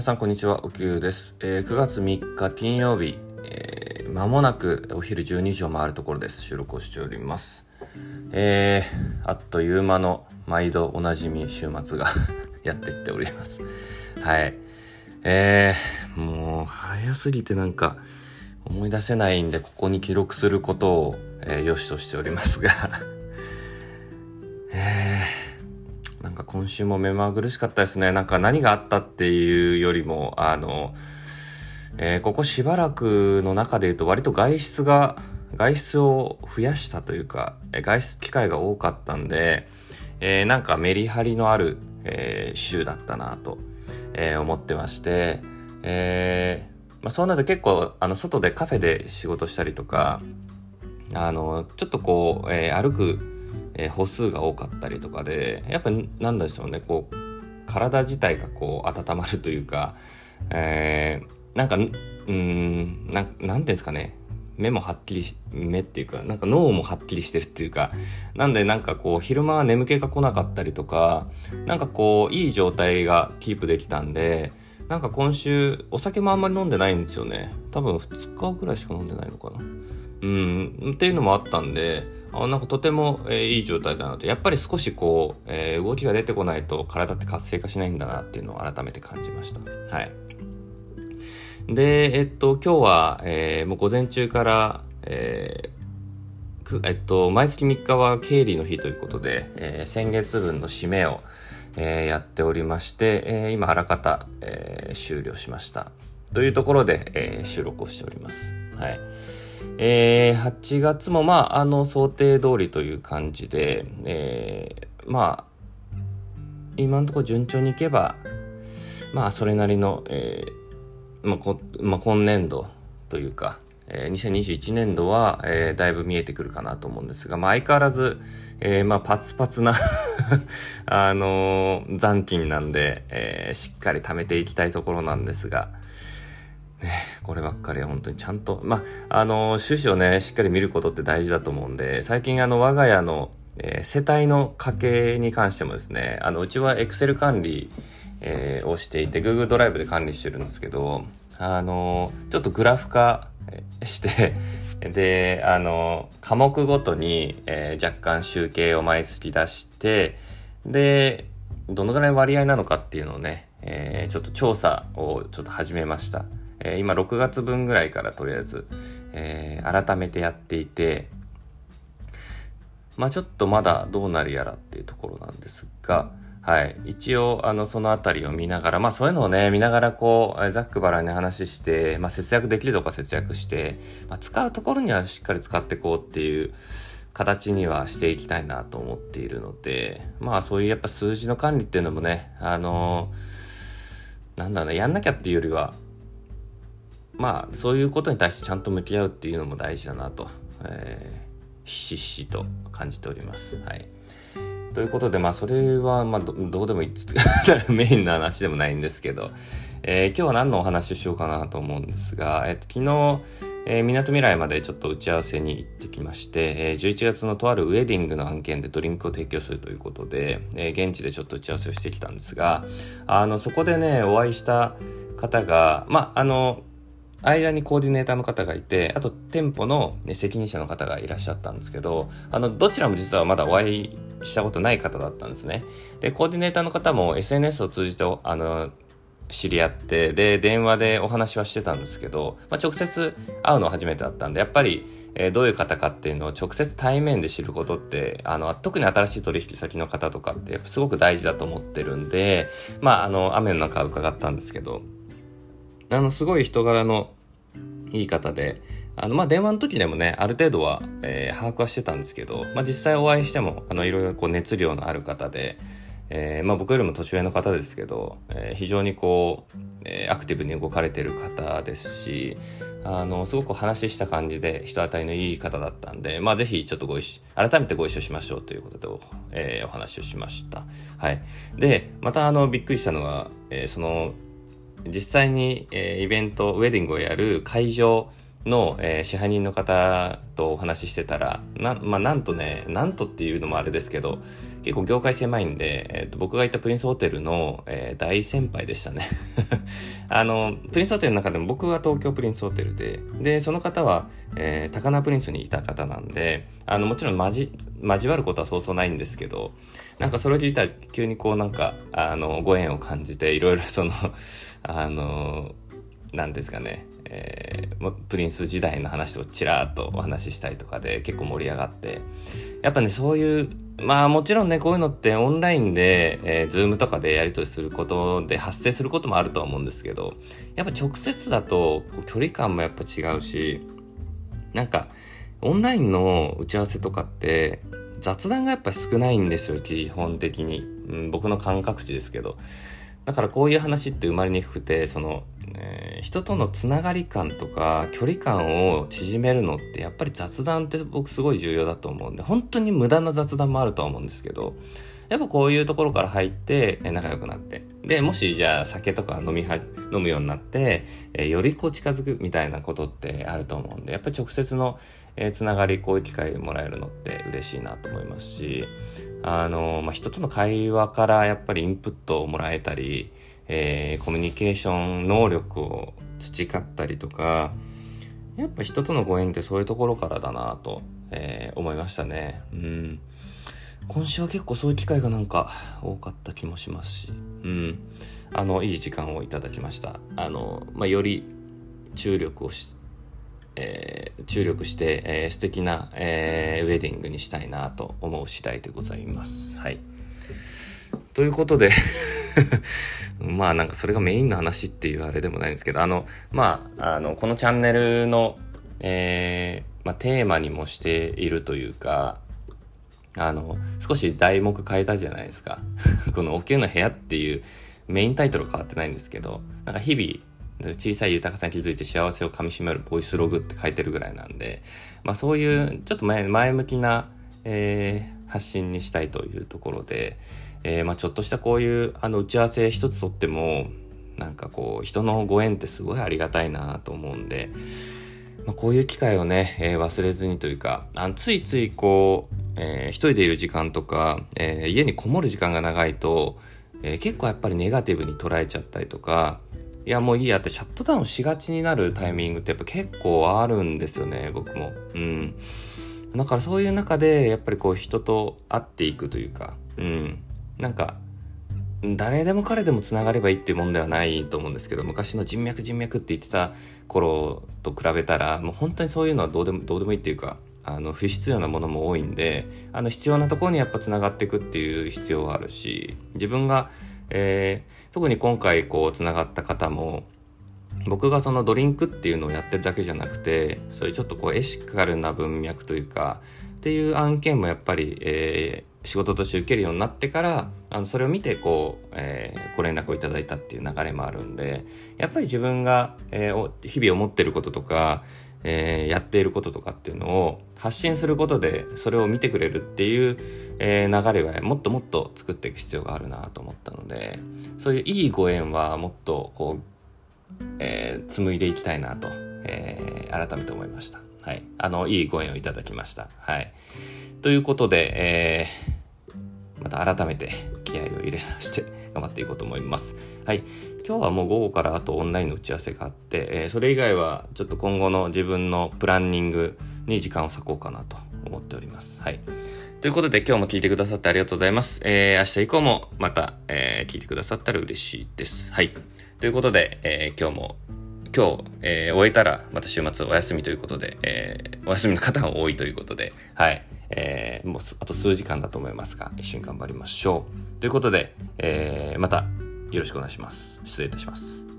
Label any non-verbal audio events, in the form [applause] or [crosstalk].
皆さんこんにちは、おきゅうです。えー、9月3日金曜日、えー、間もなくお昼12時を回るところです。収録をしております。えー、あっという間の毎度おなじみ週末が [laughs] やってきております。はい。えー、もう早すぎてなんか思い出せないんで、ここに記録することを、えー、良しとしておりますが [laughs] えーか今週も目まぐるしかったですね。なんか何があったっていうよりも、あの、えー、ここしばらくの中で言うと割と外出が、外出を増やしたというか、外出機会が多かったんで、えー、なんかメリハリのある、えー、週だったなと、え、思ってまして、えまあ、そうなると結構あの外でカフェで仕事したりとかあのちょっとこう、えー、歩くえー、歩数が多かったりとかでやっぱなんでしょうねこう体自体がこう温まるというか、えー、なんかうんななんていうんですかね目もはっきり目っていうかなんか脳もはっきりしてるっていうかなんでなんかこう昼間は眠気が来なかったりとかなんかこういい状態がキープできたんでなんか今週お酒もあんまり飲んでないんですよね。多分2日ぐらいしか飲んでないのかな。うん。っていうのもあったんであなんかとても、えー、いい状態だなと。やっぱり少しこう、えー、動きが出てこないと体って活性化しないんだなっていうのを改めて感じました。はい。でえっと今日は、えー、もう午前中からえー、えっと、毎月3日は経理の日ということで、え、先月分の締めを、え、やっておりまして、え、今あらかた、え、終了しました。というところで、え、収録をしております。はい。えー、8月もまあ、あの、想定通りという感じで、えー、まあ、今のところ順調にいけば、まあ、それなりの、えー、まあ、こまあ、今年度というか、えー、2021年度は、えー、だいぶ見えてくるかなと思うんですが、まあ、相変わらず、えー、まあ、パツパツな [laughs] あのー、残金なんで、えー、しっかり貯めていきたいところなんですが、ね、こればっかりは本当にちゃんと、まあ、あの、趣旨をね、しっかり見ることって大事だと思うんで、最近あの、我が家の、えー、世帯の家計に関してもですね、あの、うちは Excel 管理、えー、をしていて、Google ドライブで管理してるんですけど、あの、ちょっとグラフ化して [laughs] で、あの、科目ごとに、えー、若干集計を毎月出して、で、どのぐらい割合なのかっていうのをね、えー、ちょっと調査をちょっと始めました。えー、今6月分ぐらいからとりあえず、えー、改めてやっていて、まあちょっとまだどうなるやらっていうところなんですが、はい。一応、あの、そのあたりを見ながら、まあそういうのをね、見ながらこう、ざっくばらに話して、まあ節約できるとか節約して、まあ使うところにはしっかり使っていこうっていう形にはしていきたいなと思っているので、まあそういうやっぱ数字の管理っていうのもね、あのなんだろうね、やんなきゃっていうよりは、まあそういうことに対してちゃんと向き合うっていうのも大事だなと、えー、ひしひしと感じております。はい。ということで、まあそれはまあどどうでもいいっつってメインの話でもないんですけど、えー、今日は何のお話をしようかなと思うんですが、えっと、昨日、えー、港未来までちょっと打ち合わせに行ってきまして、えー、11月のとあるウェディングの案件でドリンクを提供するということで、えー、現地でちょっと打ち合わせをしてきたんですが、あの、そこでね、お会いした方が、まあ、あの、間にコーディネーターの方がいて、あと店舗の、ね、責任者の方がいらっしゃったんですけど、あの、どちらも実はまだお会いしたことない方だったんですね。で、コーディネーターの方も SNS を通じて、あの、知り合って、で、電話でお話はしてたんですけど、まあ、直接会うのは初めてだったんで、やっぱり、えー、どういう方かっていうのを直接対面で知ることって、あの、特に新しい取引先の方とかって、すごく大事だと思ってるんで、まあ、あの、雨の中伺ったんですけど、あの、すごい人柄のいい方で、あの、まあ、電話の時でもね、ある程度は、えー、把握はしてたんですけど、まあ、実際お会いしても、あの、いろいろこう熱量のある方で、えー、まあ、僕よりも年上の方ですけど、えー、非常にこう、えー、アクティブに動かれてる方ですし、あの、すごく話した感じで人当たりのいい方だったんで、まあ、ぜひちょっとご一緒、改めてご一緒しましょうということで、えー、お話をしました。はい。で、またあの、びっくりしたのが、えー、その、実際に、えー、イベント、ウェディングをやる会場の、えー、支配人の方とお話ししてたらな,、まあ、なんとねなんとっていうのもあれですけど結構業界狭いんで、えーと、僕が行ったプリンスホテルの、えー、大先輩でしたね。[laughs] あのプリンスホテルの中でも僕は東京プリンスホテルででその方は、えー、高輪プリンスにいた方なんであのもちろん交交わることはそうそうないんですけどなんかそれを聞いたら急にこうなんかあのご縁を感じていろいろその [laughs] あの何ですかね。えー、プリンス時代の話をちらっとお話ししたりとかで結構盛り上がって。やっぱねそういうまあもちろんねこういうのってオンラインで、えー、 Zoom とかでやり取りすることで発生することもあるとは思うんですけどやっぱ直接だと距離感もやっぱ違うしなんかオンラインの打ち合わせとかって雑談がやっぱ少ないんですよ基本的に、うん、僕の感覚値ですけど。だからこういう話って生まれにくくてその、えー、人とのつながり感とか距離感を縮めるのってやっぱり雑談って僕すごい重要だと思うんで本当に無駄な雑談もあるとは思うんですけどやっぱこういうところから入って仲良くなってでもしじゃあ酒とか飲みは飲むようになって、え、よりこう近づくみたいなことってあると思うんでやっぱり直接の、え、つながりこういう機会もらえるのって嬉しいなと思いますしあの、まあ、人との会話からやっぱりインプットをもらえたり、えー、コミュニケーション能力を培ったりとか、やっぱ人とのご縁ってそういうところからだなと、えー、思いましたね。うん。今週は結構そういう機会がなんか多かった気もしますし、うん。あの、いい時間をいただきました。あの、まあ、より注力をしえー、注力して、えー、素敵な、えー、ウェディングにしたいなと思う次第でございます。はい。ということで [laughs] まあなんかそれがメインの話っていうあれでもないんですけど、あの、まあ、あの、このチャンネルの、えー、まあ、テーマにもしているというか、あの、少し題目変えたじゃないですか。[laughs] このお灸の部屋っていうメインタイトル変わってないんですけど、なんか日々、小さい豊かさに気づいて幸せをかみしめるボイスログって書いてるぐらいなんで、まあそういうちょっと前前向きな、えー、発信にしたいというところで、えー、まあちょっとしたこういうあの打ち合わせ一つとっても、なんかこう人のご縁ってすごいありがたいなと思うんで、まあ、こういう機会をね、えー、忘れずにというか、あのついついこう、えー、一人でいる時間とか、えー、家にこもる時間が長いと、えー、結構やっぱりネガティブに捉えちゃったりとか、いやもういいやってシャットダウンしがちになるタイミングってやっぱ結構あるんですよね、僕も。うん。だからそういう中でやっぱりこう人と会っていくというか、うん。なんか、誰でも彼でもつながればいいっていうもんではないと思うんですけど、昔の人脈人脈って言ってた頃と比べたら、もう本当にそういうのはどうでも、どうでもいいっていうか、あの、不必要なものも多いんで、あの、必要なところにやっぱつながっていくっていう必要はあるし、自分がえー、特に今回こうつながった方も僕がそのドリンクっていうのをやってるだけじゃなくてそういうちょっとこうエシカルな文脈というかっていう案件もやっぱり、えー、仕事として受けるようになってからあのそれを見てこう、えー、ご連絡をいただいたっていう流れもあるんでやっぱり自分が、えー、日々思ってることとかえー、やっていることとかっていうのを発信することでそれを見てくれるっていう、えー、流れはもっともっと作っていく必要があるなと思ったのでそういういいご縁はもっとこう、えー、紡いでいきたいなと、えー、改めて思いました。はい。あの、いいご縁をいただきました。はい。ということで、えー、また改めて気合を入れ直して頑張っていこうと思います。はい。今日はもう午後からあとオンラインの打ち合わせがあって、えー、それ以外はちょっと今後の自分のプランニングに時間を割こうかなと思っております。はい。ということで今日も聞いてくださってありがとうございます。えー、明日以降もまた、えー、聞いてくださったら嬉しいです。はい。ということで、えー、今日も今日、えー、終えたらまた週末お休みということで、えー、お休みの方が多いということで、はい。えー、もうあと数時間だと思いますが、一瞬頑張りましょう。ということで、えー、またよろしくお願いします。失礼いたします。